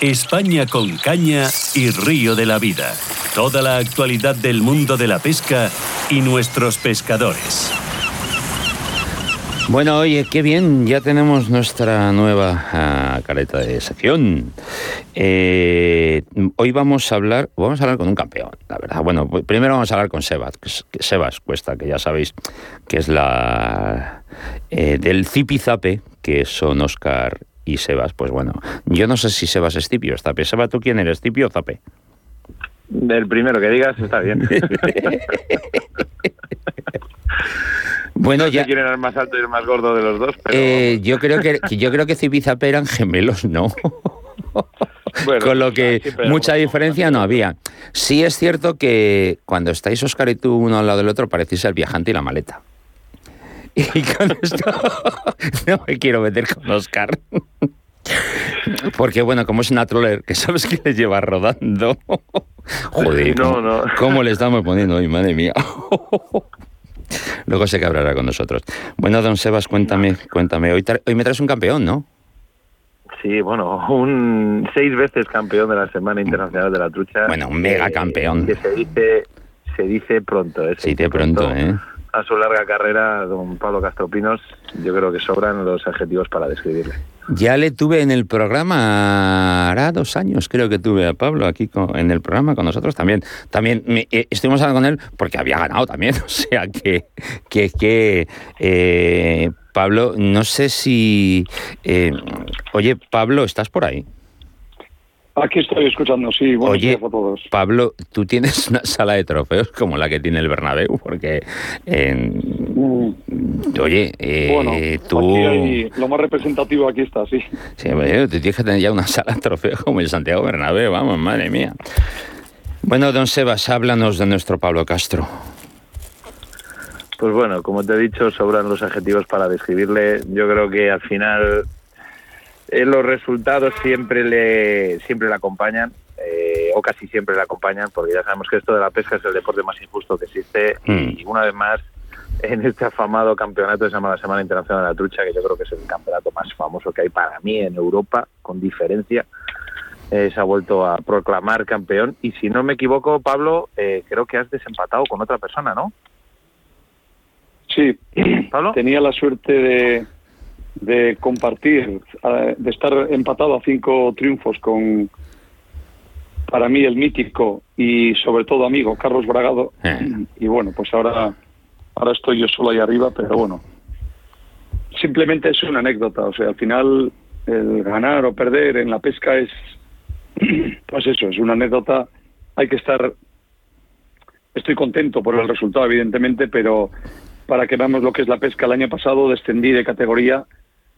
España con caña y río de la vida. Toda la actualidad del mundo de la pesca y nuestros pescadores. Bueno, oye, qué bien, ya tenemos nuestra nueva ah, careta de sección. Eh, hoy vamos a hablar, vamos a hablar con un campeón, la verdad. Bueno, primero vamos a hablar con Sebas, Sebas Cuesta, que ya sabéis que es la eh, del Zipizape, que son Oscar y Sebas. Pues bueno, yo no sé si Sebas es Zipi o es Zape. Sebas, ¿tú quién eres, Zipi o Zape? El primero que digas está bien. Bueno, no ya. quién era el más alto y el más gordo de los dos, pero eh, yo creo que yo creo que Zipi y Zape eran gemelos, ¿no? bueno, Con lo que mucha diferencia no había. Sí es cierto que cuando estáis Oscar y tú uno al lado del otro parecéis el viajante y la maleta. Y con esto no me quiero meter con Oscar. Porque bueno, como es una troller, que sabes que le lleva rodando. Joder, No, ¿cómo, no. cómo le estamos poniendo hoy, madre mía. Luego se cabrará con nosotros. Bueno, don Sebas, cuéntame, cuéntame. Hoy, hoy me traes un campeón, ¿no? Sí, bueno, un seis veces campeón de la Semana Internacional de la Trucha. Bueno, un mega eh, campeón. Que se dice, se dice pronto. ¿eh? Se Sí, de dice pronto, ¿eh? A su larga carrera, don Pablo Castropinos, yo creo que sobran los adjetivos para describirle. Ya le tuve en el programa, hará dos años creo que tuve a Pablo aquí en el programa con nosotros también. También me- eh, estuvimos hablando con él porque había ganado también, o sea que, que, que eh, Pablo, no sé si... eh, oye, Pablo, ¿estás por ahí? Aquí estoy escuchando, sí. Buenos Oye, días a todos. Pablo, tú tienes una sala de trofeos como la que tiene el Bernabéu, porque... Mm, oye, eh, bueno, tú... aquí hay- lo más representativo aquí está, sí. Sí, hombre, tú tienes que tener ya una sala de trofeos como el Santiago Bernabéu, vamos, madre mía. Bueno, don Sebas, háblanos de nuestro Pablo Castro. Pues bueno, como te he dicho, sobran los adjetivos para describirle. Yo creo que al final eh, los resultados siempre le siempre le acompañan, eh, o casi siempre le acompañan, porque ya sabemos que esto de la pesca es el deporte más injusto que existe. Y una vez más, en este afamado campeonato que se llama la Semana Internacional de la Trucha, que yo creo que es el campeonato más famoso que hay para mí en Europa, con diferencia, eh, se ha vuelto a proclamar campeón. Y si no me equivoco, Pablo, eh, creo que has desempatado con otra persona, ¿no? Sí, Pablo. tenía la suerte de, de compartir, de estar empatado a cinco triunfos con, para mí, el mítico y sobre todo amigo Carlos Bragado. Eh. Y bueno, pues ahora, ahora estoy yo solo ahí arriba, pero bueno, simplemente es una anécdota. O sea, al final, el ganar o perder en la pesca es, pues eso, es una anécdota. Hay que estar estoy contento por el resultado, evidentemente, pero para que veamos lo que es la pesca, el año pasado descendí de categoría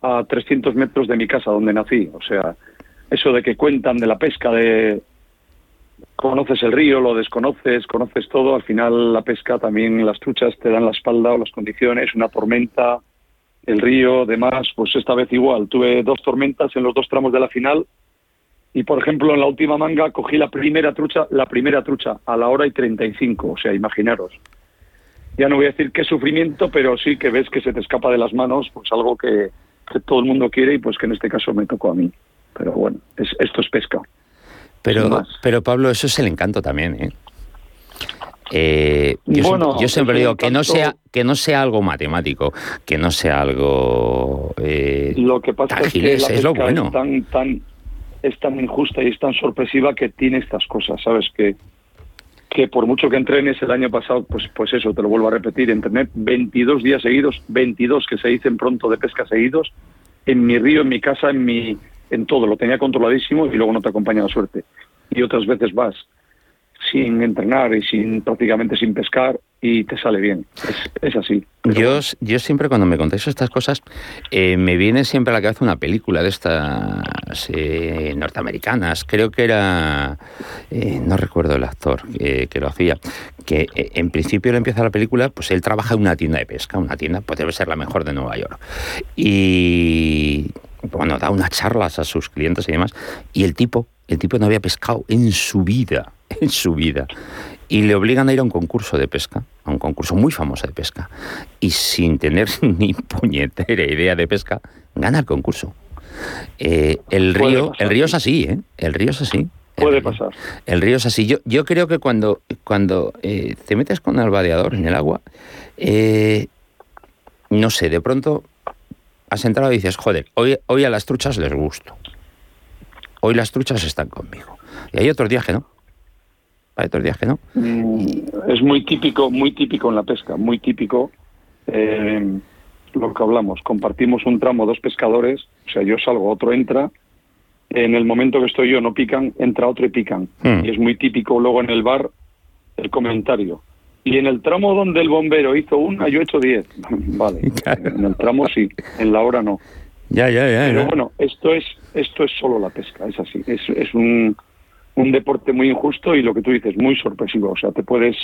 a 300 metros de mi casa donde nací. O sea, eso de que cuentan de la pesca, de conoces el río, lo desconoces, conoces todo, al final la pesca también, las truchas te dan la espalda o las condiciones, una tormenta, el río, demás, pues esta vez igual. Tuve dos tormentas en los dos tramos de la final y por ejemplo en la última manga cogí la primera trucha, la primera trucha a la hora y 35, o sea, imaginaros. Ya no voy a decir qué sufrimiento, pero sí que ves que se te escapa de las manos, pues algo que, que todo el mundo quiere y pues que en este caso me tocó a mí. Pero bueno, es, esto es pesca. Pero, pero Pablo, eso es el encanto también, ¿eh? Eh, yo, Bueno, siempre, yo siempre digo que no sea que no sea algo matemático, que no sea algo eh, Lo que pasa es que la es lo pesca bueno. es tan, tan, es tan injusta y es tan sorpresiva que tiene estas cosas, ¿sabes? Que, que por mucho que entrenes el año pasado, pues, pues eso, te lo vuelvo a repetir, entrené 22 días seguidos, 22 que se dicen pronto de pesca seguidos, en mi río, en mi casa, en mi en todo, lo tenía controladísimo y luego no te acompaña la suerte. Y otras veces vas sin entrenar y sin prácticamente sin pescar y te sale bien. Es, es así. Yo, yo siempre cuando me contáis estas cosas, eh, me viene siempre a la cabeza una película de estas eh, norteamericanas. Creo que era, eh, no recuerdo el actor que lo hacía, que eh, en principio él empieza la película, pues él trabaja en una tienda de pesca, una tienda, pues debe ser la mejor de Nueva York. Y bueno, da unas charlas a sus clientes y demás. Y el tipo, el tipo no había pescado en su vida, en su vida. Y le obligan a ir a un concurso de pesca, a un concurso muy famoso de pesca. Y sin tener ni puñetera idea de pesca, gana el concurso. Eh, el río, el río es así, ¿eh? El río es así. Puede pasar. El río es así. Yo, yo creo que cuando, cuando eh, te metes con el vadeador en el agua, eh, no sé, de pronto has entrado y dices, joder, hoy, hoy a las truchas les gusto. Hoy las truchas están conmigo. Y hay otros días que no. Hay otros días que no. Mm, es muy típico, muy típico en la pesca, muy típico eh, lo que hablamos. Compartimos un tramo, dos pescadores, o sea, yo salgo, otro entra. En el momento que estoy yo no pican, entra otro y pican. Hmm. Y es muy típico luego en el bar el comentario. Y en el tramo donde el bombero hizo una, yo he hecho diez. vale, en el tramo sí, en la hora no. Ya, ya, ya. Pero ya. bueno, esto es esto es solo la pesca, es así. Es, es un, un deporte muy injusto y lo que tú dices, muy sorpresivo. O sea, te puedes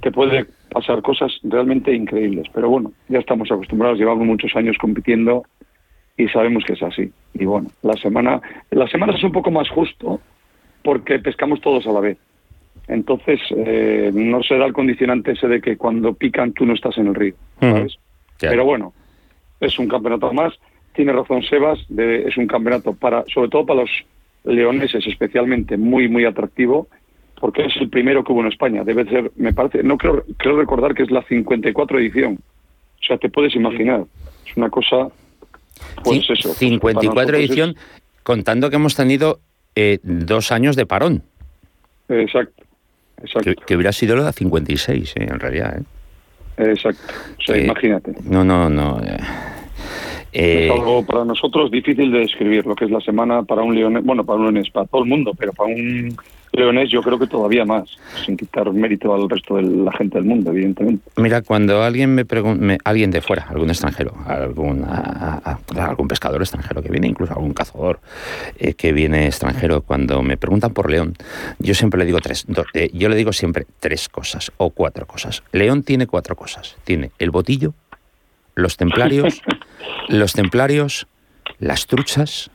te puede pasar cosas realmente increíbles. Pero bueno, ya estamos acostumbrados, llevamos muchos años compitiendo y sabemos que es así. Y bueno, la semana la semana es un poco más justo porque pescamos todos a la vez. Entonces, eh, no se da el condicionante ese de que cuando pican tú no estás en el río, ¿sabes? Claro. Pero bueno, es un campeonato más. Tiene razón Sebas, de- es un campeonato para, sobre todo para los leoneses especialmente, muy, muy atractivo, porque es el primero que hubo en España. Debe ser, me parece, no creo, creo recordar que es la 54 edición. O sea, te puedes imaginar. Es una cosa, pues eso. pues, 54 para nosotros es- edición, contando que hemos tenido eh, dos años de parón. Exacto, exacto, Que, que hubiera sido la 56, eh, en realidad. ¿eh? exacto. O sea, Eh, imagínate. No, no, no. Eh. Eh, es algo para nosotros difícil de describir lo que es la semana para un leonés, bueno, para un leonés, para todo el mundo, pero para un leonés yo creo que todavía más, sin quitar mérito al resto de la gente del mundo, evidentemente. Mira, cuando alguien me pregunta, alguien de fuera, algún extranjero, algún, a- algún pescador extranjero que viene, incluso algún cazador eh, que viene extranjero, cuando me preguntan por León, yo siempre le digo tres, eh, yo le digo siempre tres cosas o cuatro cosas. León tiene cuatro cosas. Tiene el botillo, los templarios, los templarios, las truchas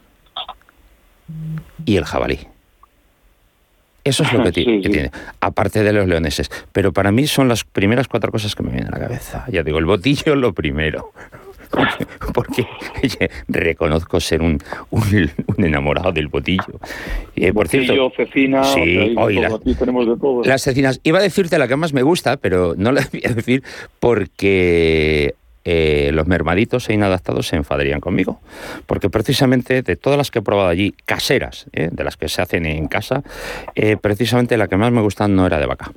y el jabalí. Eso es lo que, ti- Sí, que sí. tiene, aparte de los leoneses. Pero para mí son las primeras cuatro cosas que me vienen a la cabeza. Ya digo, el botillo lo primero. Porque reconozco ser un, un- un enamorado del botillo. Eh, por cierto, Botillo, cecina, sí, o sea, hay de hoy todo, la- aquí tenemos de todo. las cecinas, iba a decirte la que más me gusta, pero no la voy a decir porque eh, los mermaditos e inadaptados se enfadarían conmigo. Porque precisamente de todas las que he probado allí, caseras, ¿eh? de las que se hacen en casa, eh, precisamente la que más me gusta no era de vaca.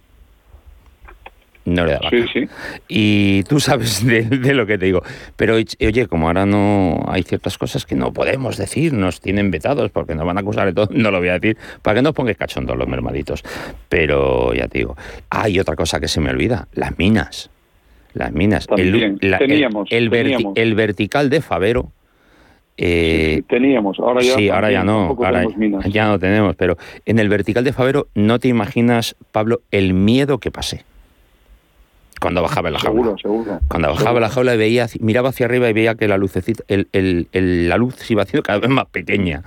No era de vaca. Sí, sí. Y tú sabes de, de lo que te digo. Pero oye, como ahora no hay ciertas cosas que no podemos decir, nos tienen vetados porque nos van a acusar de todo, no lo voy a decir, para que no os pongáis cachondos los mermaditos. Pero ya te digo, hay otra cosa que se me olvida, las minas. Las minas. También, el, teníamos, el, teníamos. el vertical de Favero. Eh, sí, teníamos, ahora ya, sí, ahora ya no, ahora ya no tenemos, pero en el vertical de Favero no te imaginas, Pablo, el miedo que pasé cuando bajaba la jaula. Seguro, seguro. Cuando bajaba Seguro. la jaula y veía, miraba hacia arriba y veía que la lucecita, el, el- el- la luz se iba haciendo cada vez más pequeña.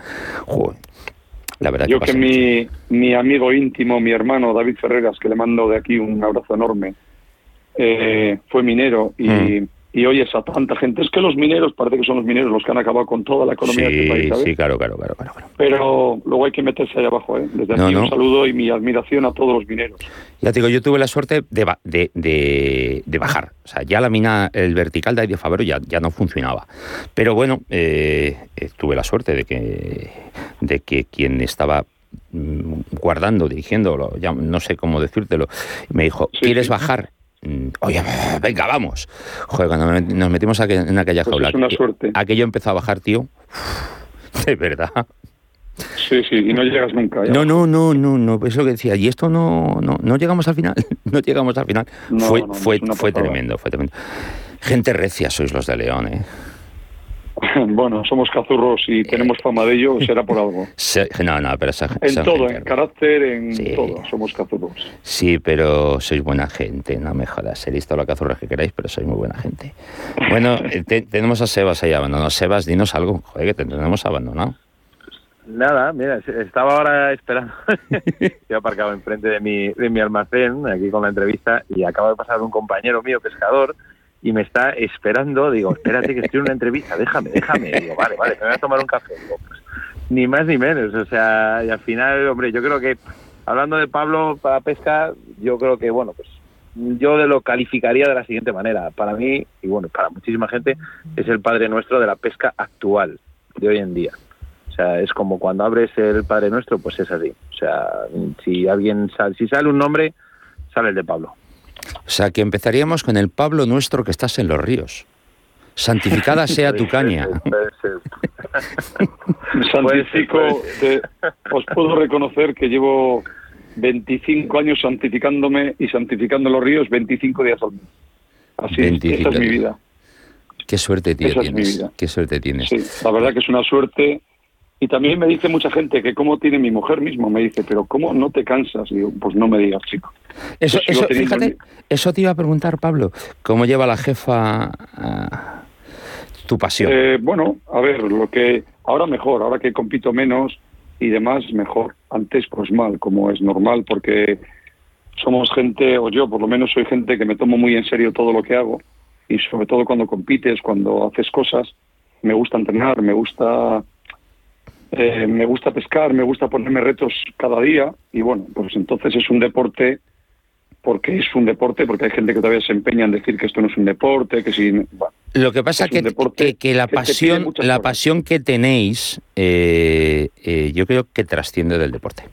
Joder, la verdad Yo que, que mi, mi amigo íntimo, mi hermano David Ferreras, que le mando de aquí un abrazo enorme, eh, fue minero y, Mm. y oyes a tanta gente. Es que los mineros, parece que son los mineros los que han acabado con toda la economía de este país, Sí, ¿sabes? sí, claro, claro, claro, claro. Pero luego hay que meterse ahí abajo, ¿eh? Desde No, aquí no. un saludo y mi admiración a todos los mineros. Ya te digo, yo tuve la suerte de, ba- de, de- de bajar. O sea, ya la mina, el vertical de Aire Favero ya, ya no funcionaba. Pero bueno, eh, eh, tuve la suerte de que, de que quien estaba mm, guardando, dirigiéndolo, ya no sé cómo decírtelo, me dijo, Sí, ¿quieres sí. bajar? Mm, Oye, venga, vamos. Joder, cuando me- nos metimos en aquella Pues jaula, es una aqu- suerte. aquello empezó a bajar, tío. De verdad. Sí, sí, y no llegas nunca. ya. No, no, no, no, no, es lo que decía. Y esto no, no, no llegamos al final, no llegamos al final. No, fue, no, fue, fue tremendo, fue tremendo. Gente recia sois los de León, ¿eh? bueno, somos cazurros y tenemos fama de ello, será por algo. No, no, pero esa, En esa todo, gente en carácter, en Sí. todo, somos cazurros. Sí, pero sois buena gente, no me jodas. Seréis toda la cazurra que queráis, pero sois muy buena gente. Bueno, eh, te- tenemos a Sebas ahí abandonado. Sebas, dinos algo, joder, que te tenemos abandonado. Nada, mira, estaba ahora esperando. Estoy aparcado enfrente de mi, de mi almacén, aquí con la entrevista, y acaba de pasar un compañero mío, pescador, y me está esperando, digo, espérate que estoy en una entrevista, déjame, déjame, digo, vale, vale, me voy a tomar un café, digo, pues, ni más ni menos, o sea, y al final, hombre, yo creo que, hablando de Pablo para pesca, yo creo que, bueno, pues yo lo calificaría de la siguiente manera. Para mí, y bueno, para muchísima gente, es el Padre Nuestro de la pesca actual, de hoy en día. O sea, es como cuando abres el Padre Nuestro, pues es así. O sea, si alguien sale, si sale un nombre, sale el de Pablo. O sea, que empezaríamos con el Pablo Nuestro que estás en los ríos. Santificada sea tu caña. Santifico, os puedo reconocer que llevo 25 años santificándome y santificando los ríos 25 días al mes. Así es, esa es mi vida. Qué suerte tienes. Esa es mi vida. Qué suerte tienes. Sí, la verdad que es una suerte. Y también me dice mucha gente que cómo tiene mi mujer mismo, me dice, pero ¿cómo no te cansas? Y digo, pues no me digas, chico. Eso, eso fíjate, eso te iba a preguntar, Pablo, ¿cómo lleva la jefa tu pasión? Eh, bueno, a ver, lo que ahora mejor, ahora que compito menos, y demás mejor. Antes pues mal, como es normal, porque somos gente, o yo por lo menos soy gente que me tomo muy en serio todo lo que hago y sobre todo cuando compites, cuando haces cosas, me gusta entrenar, me gusta eh, me gusta pescar, me gusta ponerme retos cada día y bueno, pues entonces es un deporte porque es un deporte, porque hay gente que todavía se empeña en decir que esto no es un deporte, que si... Lo que pasa es que, que, la pasión, la pasión que tenéis, eh, eh, yo creo que trasciende del deporte.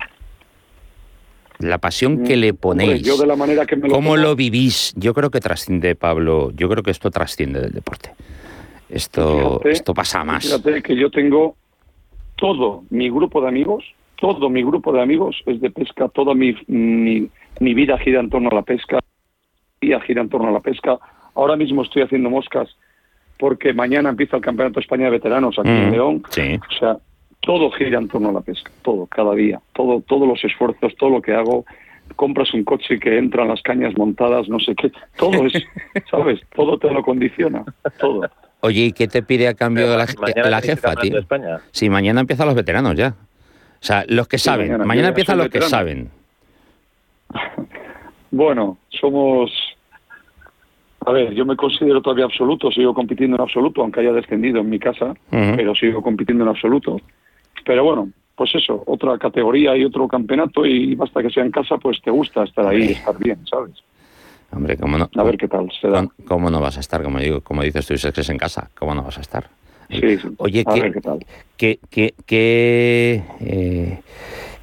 La pasión que mm, le ponéis, yo de la manera que me lo cómo lo vivís, yo creo que trasciende, Pablo, yo creo que esto trasciende del deporte. Esto, esto pasa más. Fíjate que yo tengo todo mi grupo de amigos, todo mi grupo de amigos es de pesca, toda mi, mi mi vida gira en torno a la pesca, mi gira en torno a la pesca. Ahora mismo estoy haciendo moscas porque mañana empieza el Campeonato de España de Veteranos aquí en mm, León. O sea, todo gira en torno a la pesca, todo, cada día, todo, todos los esfuerzos, todo lo que hago. Compras un coche que entran las cañas montadas, no sé qué, todo es, ¿sabes? Todo te lo condiciona, todo. Oye, ¿y qué te pide a cambio de la, la jefa, tío? Sí, mañana empiezan los veteranos ya. O sea, los que saben. Mañana, empiezan los que saben. Bueno, somos... A ver, yo me considero todavía absoluto, sigo compitiendo en absoluto, aunque haya descendido en mi casa, pero sigo compitiendo en absoluto. Pero bueno, pues eso, otra categoría y otro campeonato y basta que sea en casa, pues te gusta estar ahí, y estar bien, ¿sabes? Hombre, ¿cómo no? A ver qué tal se da. ¿Cómo no vas a estar? Como, digo, como dices tú, es que es en casa, ¿cómo no vas a estar? Sí, sí. Oye, a ¿qué, ver qué tal. ¿qué, qué, qué eh,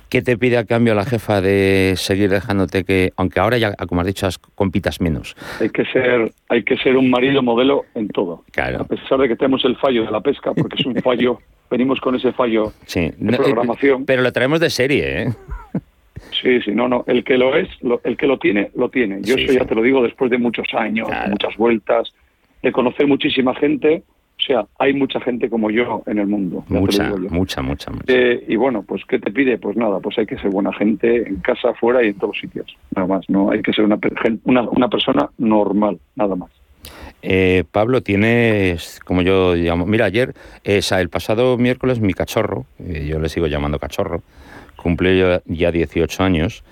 ¿Qué te pide a cambio la jefa de seguir dejándote que, aunque ahora ya, como has dicho, compitas menos? Hay que ser, hay que ser un marido modelo en todo. Claro. A pesar de que tenemos el fallo de la pesca, porque es un fallo, venimos con ese fallo de eh, programación. Pero lo traemos de serie, ¿eh? Sí, sí, no, no. El que lo es, el que lo tiene, lo tiene. Yo eso ya te lo digo después de muchos años, muchas vueltas, de conocer muchísima gente o sea, hay mucha gente como yo en el mundo. Mucha, mucha, mucha, eh, y bueno, pues ¿qué te pide? Pues nada, pues hay que ser buena gente en casa, fuera y en todos sitios. Nada más, no hay que ser una, una, persona normal, nada más. Eh, Pablo, tienes, como yo llamo, mira, ayer, el pasado miércoles mi cachorro, eh, yo le sigo llamando cachorro, cumplió ya 18 años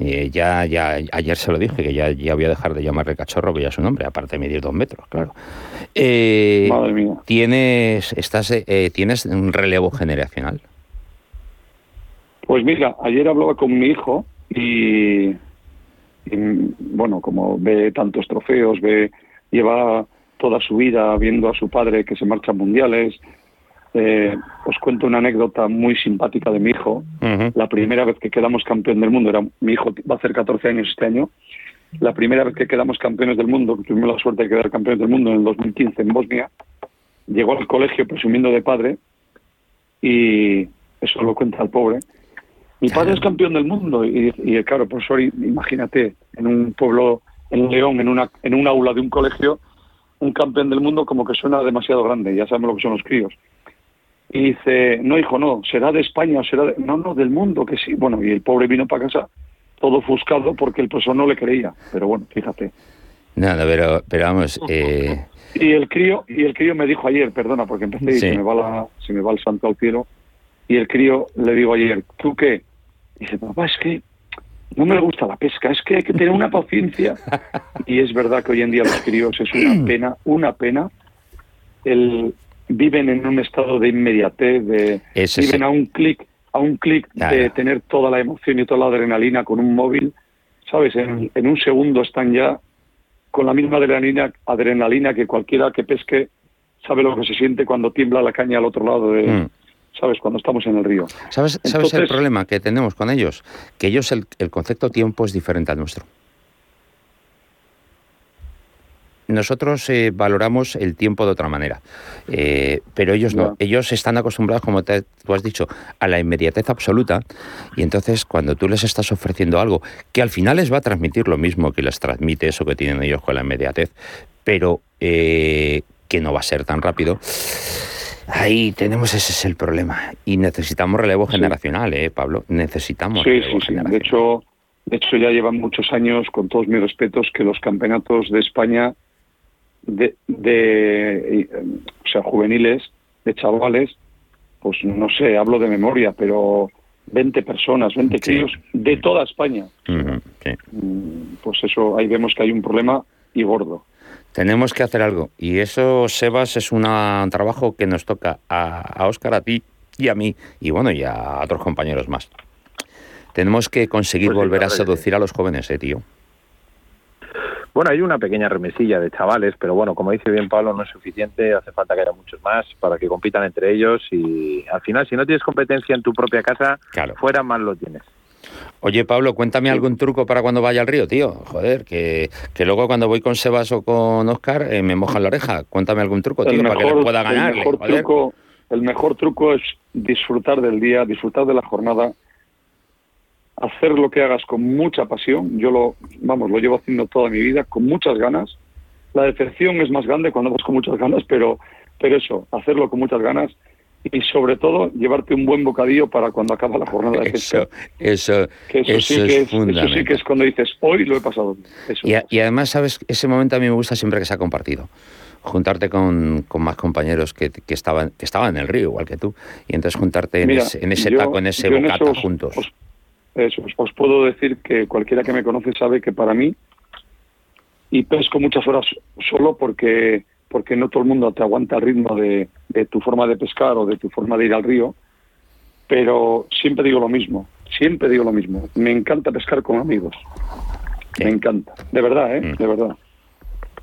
eh, ya, ya ayer se lo dije, que ya, ya voy a dejar de llamarle cachorro, que ya es su nombre, aparte de medir dos metros, claro. Eh, Madre mía. ¿Tienes, estás, eh, ¿Tienes un relevo generacional? Pues mira, ayer hablaba con mi hijo y, y, bueno, como ve tantos trofeos, ve lleva toda su vida viendo a su padre que se marcha a mundiales, eh, os cuento una anécdota muy simpática de mi hijo. La primera vez que quedamos campeón del mundo, era mi hijo va a hacer 14 años este año. La primera vez que quedamos campeones del mundo, tuvimos la suerte de quedar campeones del mundo en el 2015 en Bosnia, llegó al colegio presumiendo de padre y eso lo cuenta el pobre. Mi padre es campeón del mundo y, y claro, profesor, imagínate, en un pueblo, en León, en una, en un aula de un colegio, un campeón del mundo como que suena demasiado grande, ya sabemos lo que son los críos. Y dice, no, hijo, no, será de España, será de... No, no, del mundo, que sí. Bueno, y el pobre vino para casa todo ofuscado porque el profesor no le creía. Pero bueno, fíjate. Nada, pero, pero vamos... Eh... Y el crío y el crío me dijo ayer, perdona, porque empecé y se me, va la, se me va el santo al cielo. Y el crío le digo ayer, ¿tú qué? dice, papá, es que no me gusta la pesca, es que hay que tener una paciencia. Y es verdad que hoy en día los críos es una pena, una pena. El, viven en un estado de inmediatez, de, viven a un clic, a un clic de tener toda la emoción y toda la adrenalina con un móvil. ¿Sabes? En, un segundo están ya con la misma adrenalina, adrenalina que cualquiera que pesque sabe lo que se siente cuando tiembla la caña al otro lado de, mm. ¿sabes? Cuando estamos en el río. ¿Sabes, ¿sabes el problema que tenemos con ellos? Que ellos el, el concepto tiempo es diferente al nuestro. Nosotros eh, valoramos el tiempo de otra manera, eh, pero ellos no. Ellos están acostumbrados, como tú has dicho, a la inmediatez absoluta y entonces cuando tú les estás ofreciendo algo que al final les va a transmitir lo mismo que les transmite eso que tienen ellos con la inmediatez, pero eh, que no va a ser tan rápido, Ahí tenemos ese es el problema y necesitamos relevo generacional, ¿eh, Pablo? Necesitamos. Sí, sí, sí. De hecho, de hecho ya llevan muchos años, con todos mis respetos, que los campeonatos de España de, de o sea, juveniles, de chavales, pues no sé, hablo de memoria, pero 20 personas, 20 críos de toda España. Mm, pues eso, ahí vemos que hay un problema y gordo. Tenemos que hacer algo. Y eso, Sebas, es un trabajo que nos toca a, a Óscar, a ti y a mí, y bueno, y a otros compañeros más. Tenemos que conseguir pues volver a seducir a los jóvenes, eh, tío. Bueno, hay una pequeña remesilla de chavales, pero bueno, como dice bien Pablo, no es suficiente, hace falta que haya muchos más para que compitan entre ellos y al final, si no tienes competencia en tu propia casa, fuera más lo tienes. Oye, Pablo, cuéntame algún truco para cuando vaya al río, tío. Joder, que, que luego cuando voy con Sebas o con Oscar eh, me mojan la oreja. Cuéntame algún truco, tío, para que pueda ganar. El mejor, truco, el mejor truco es disfrutar del día, disfrutar de la jornada, hacer lo que hagas con mucha pasión. Yo lo, vamos, lo llevo haciendo toda mi vida, con muchas ganas. La decepción es más grande cuando vas con muchas ganas, pero, pero eso, hacerlo con muchas ganas y sobre todo llevarte un buen bocadillo para cuando acaba la jornada de Eso, eso, eso, sí que es, eso sí que es cuando dices, hoy lo he pasado y, y, además, ¿sabes? Ese momento a mí me gusta siempre que se ha compartido. Juntarte con, con más compañeros que, que, estaban, que estaban en el río, igual que tú, y entonces juntarte en, ese, en ese taco, en ese bocata juntos. Os, eso, os puedo decir que cualquiera que me conoce sabe que para mí, y pesco muchas horas solo porque porque no todo el mundo te aguanta el ritmo de, tu forma de pescar o de tu forma de ir al río, pero siempre digo lo mismo, siempre digo lo mismo, me encanta pescar con amigos, me encanta, de verdad, ¿eh? Mm. De verdad.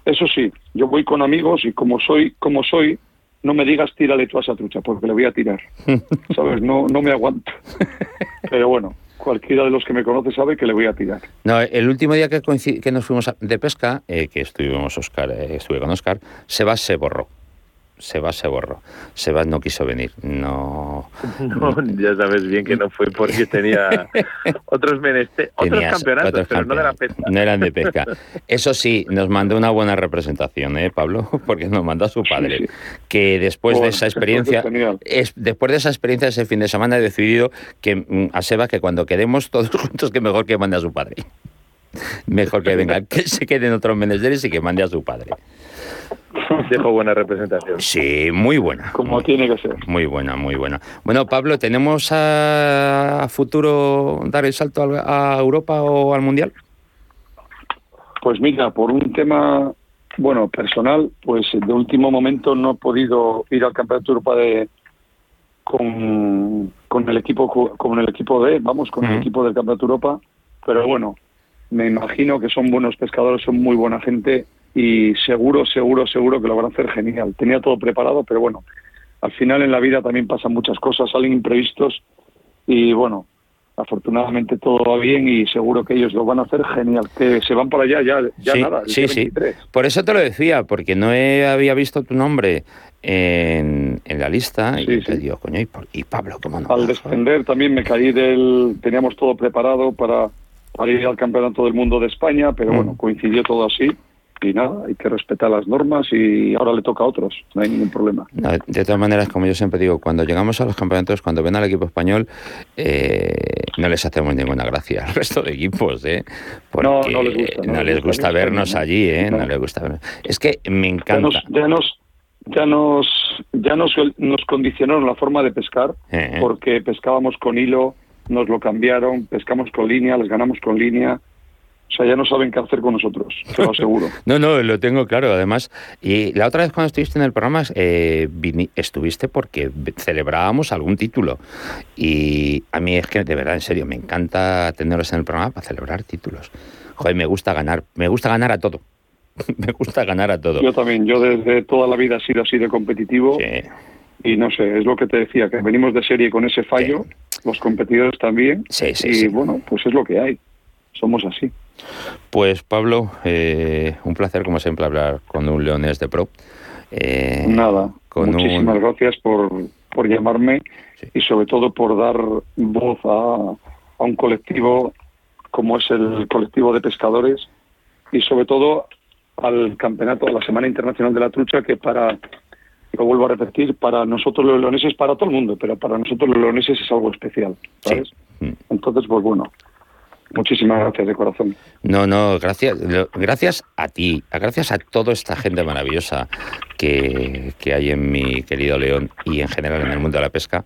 Eso sí, yo voy con amigos y como soy, como soy, no me digas tírale tú a esa trucha, porque le voy a tirar, ¿sabes? No, no me aguanto. Pero bueno, cualquiera de los que me conoce sabe que le voy a tirar. No, el último día que, que nos fuimos de pesca, eh, que estuvimos Oscar, eh, estuve con Oscar, Sebas se borró. Sebas se borró. Sebas no quiso venir. No. ya sabes bien que no fue porque tenía otros menesteres, otros campeonatos, pero no de la pesca. No eran de pesca. Eso sí, nos mandó una buena representación, ¿eh, Pablo? Porque nos mandó a su padre. Que después de esa experiencia, es, después de esa experiencia ese fin de semana he decidido que mm, a Sebas que cuando quedemos todos juntos que mejor que mande a su padre. Mejor que venga, que se queden otros menesteres y que mande a su padre. Dejo buena representación. Sí, muy buena. Como tiene que ser. Muy buena, muy buena. Bueno, Pablo, ¿tenemos a, futuro dar el salto a, Europa o al Mundial? Pues mira, por un tema, bueno, personal, pues de último momento no he podido ir al Campeonato de Europa de, con, con el equipo con el equipo de, vamos, con el equipo del Campeonato de Europa, pero bueno, me imagino que son buenos pescadores, son muy buena gente y seguro, seguro, seguro que lo van a hacer genial. Tenía todo preparado, pero bueno, al final en la vida también pasan muchas cosas, salen imprevistos y bueno, afortunadamente todo va bien y seguro que ellos lo van a hacer genial. Que se van para allá ya, ya nada. sí, sí. Por eso te lo decía, porque no había visto tu nombre en, en la lista y te digo, coño, ¿y, Pablo cómo no? Al descender también me caí del... Teníamos todo preparado para, para ir al Campeonato del Mundo de España, pero mm. bueno, coincidió todo así y nada, hay que respetar las normas y ahora le toca a otros, no hay ningún problema. de todas maneras, como yo siempre digo, cuando llegamos a los campeonatos, cuando ven al equipo español, eh, no les hacemos ninguna gracia al resto de equipos, ¿eh? Porque no, no les gusta. No, les gusta, vernos allí, ¿eh? No. les gusta vernos. Es que me encanta. Ya nos, ya nos, ya nos, nos, condicionaron la forma de pescar, eh. porque pescábamos con hilo nos lo cambiaron, pescamos con línea, les ganamos con línea. O sea, ya no saben qué hacer con nosotros, te lo aseguro. no, no, lo tengo claro, además. Y la otra vez cuando estuviste en el programa, eh, estuviste porque celebrábamos algún título. Y a mí es que, de verdad, en serio, me encanta tenerlos en el programa para celebrar títulos. Joder, me gusta ganar, me gusta ganar a todo. me gusta ganar a todo. Yo también, yo desde toda la vida he sido así de competitivo. Sí. Y no sé, es lo que te decía, que venimos de serie con ese fallo, los competidores también. Sí, sí, y bueno, pues es lo que hay. Somos así. Pues Pablo, eh, un placer como siempre hablar con un leones de pro. Eh, Nada, muchísimas gracias por, por llamarme y sobre todo por dar voz a, a un colectivo como es el colectivo de pescadores y sobre todo al campeonato, a la Semana Internacional de la Trucha, que para, lo vuelvo a repetir, para nosotros los leoneses, para todo el mundo, pero para nosotros los leoneses es algo especial, ¿sabes? Entonces, pues bueno, Muchísimas gracias de corazón. No, no, gracias, gracias a ti, gracias a toda esta gente maravillosa que, que hay en mi querido León y en general en el mundo de la pesca.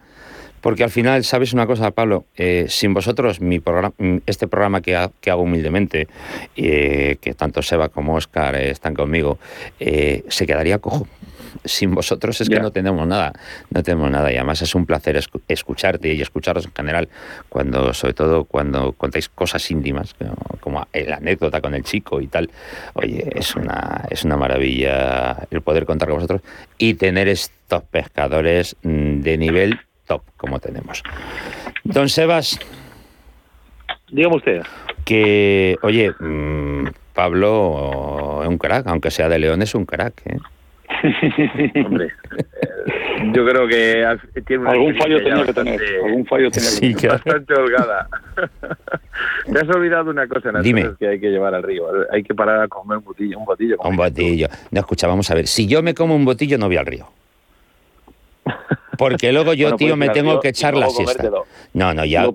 Porque al final, ¿sabes una cosa, Pablo? Eh, sin vosotros, mi programa, este programa que, hago humildemente, eh, que tanto Seba como Oscar están conmigo, eh, se quedaría cojo sin vosotros es que no tenemos nada, no tenemos nada y además es un placer escucharte y escucharos en general cuando, sobre todo cuando contáis cosas íntimas como la anécdota con el chico y tal. Oye, es una es una maravilla el poder contar con vosotros y tener estos pescadores mm, de nivel top como tenemos. Don Sebas. Dígame usted. Que, oye, mm, Pablo es un crack, aunque sea de León, es un crack. ¿eh? Hombre, eh, yo creo que tiene una algún fallo tenía que tener, algún fallo tenía que tener. Bastante holgada. Te has olvidado una cosa en Dime. que hay que llevar al río. Hay que parar a comer un botillo. Un botillo. Un botillo. No, escucha, vamos a ver. Si yo me como un botillo, no voy al río. Porque luego yo, tío, me tengo que echar la siesta. No, no, ya,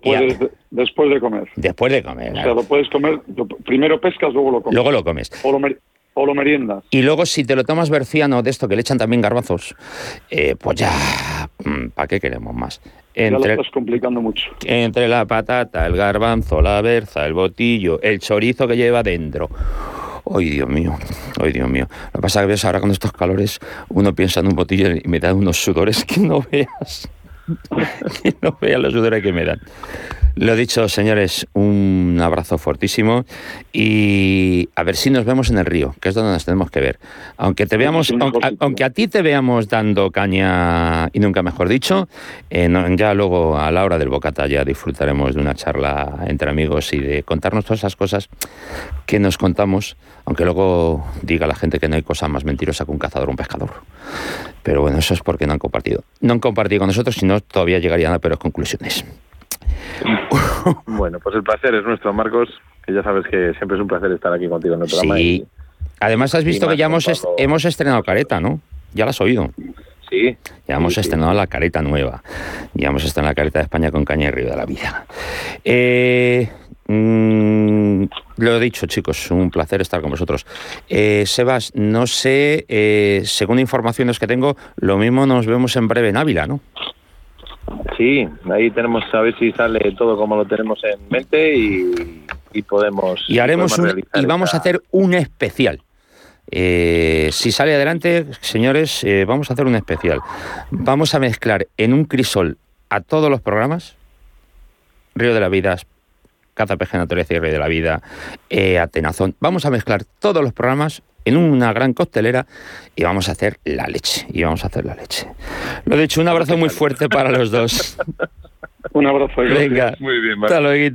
Después de comer. Después de comer. O sea, lo puedes comer. Primero pescas, luego lo comes. Luego lo comes. O lo, o lo meriendas. Y luego si te lo tomas berciano de esto que le echan también garbazos, eh, pues ya, mm, ¿para qué queremos más? Entre, ya lo estás complicando mucho. Entre la patata, el garbanzo, la berza, el botillo, el chorizo que lleva dentro. Ay, Dios mío, ay, Dios mío. Lo que pasa es que ves ahora con estos calores, uno piensa en un botillo y me da unos sudores que no veas. que no veas los sudores que me dan. Lo dicho, señores, un abrazo fortísimo y a ver si nos vemos en el río, que es donde nos tenemos que ver. Aunque te veamos, aunque, a ti te veamos dando caña y nunca mejor dicho, eh, ya luego a la hora del bocata ya disfrutaremos de una charla entre amigos y de contarnos todas esas cosas que nos contamos, aunque luego diga la gente que no hay cosa más mentirosa que un cazador o un pescador. Pero bueno, eso es porque no han compartido. No han compartido con nosotros, si no todavía llegarían a peores conclusiones. Bueno, pues el placer es nuestro, Marcos, que ya sabes que siempre es un placer estar aquí contigo en el programa. Sí. Además has visto que ya hemos, hemos estrenado careta, ¿no? Ya la has oído. Sí. Ya hemos estrenado la careta nueva. Ya hemos estrenado la careta de España con caña y río de la vida. Eh, mm, lo he dicho, chicos, un placer estar con vosotros. Eh, Sebas, no sé, eh, según informaciones que tengo, lo mismo nos vemos en breve en Ávila, ¿no? Sí, ahí tenemos a ver si sale todo como lo tenemos en mente y, podemos. Y haremos y vamos a hacer un especial. Eh, si sale adelante, señores, eh, vamos a hacer un especial. Vamos a mezclar en un crisol a todos los programas, Río de la Vida, Caza Peje Naturaleza y Río de la Vida, eh, Atenazón. Vamos a mezclar todos los programas en una gran costelera y vamos a hacer la leche. Y vamos a hacer la leche. Lo dicho, un abrazo muy fuerte para los dos. un abrazo. Venga, muy bien. Hasta luego.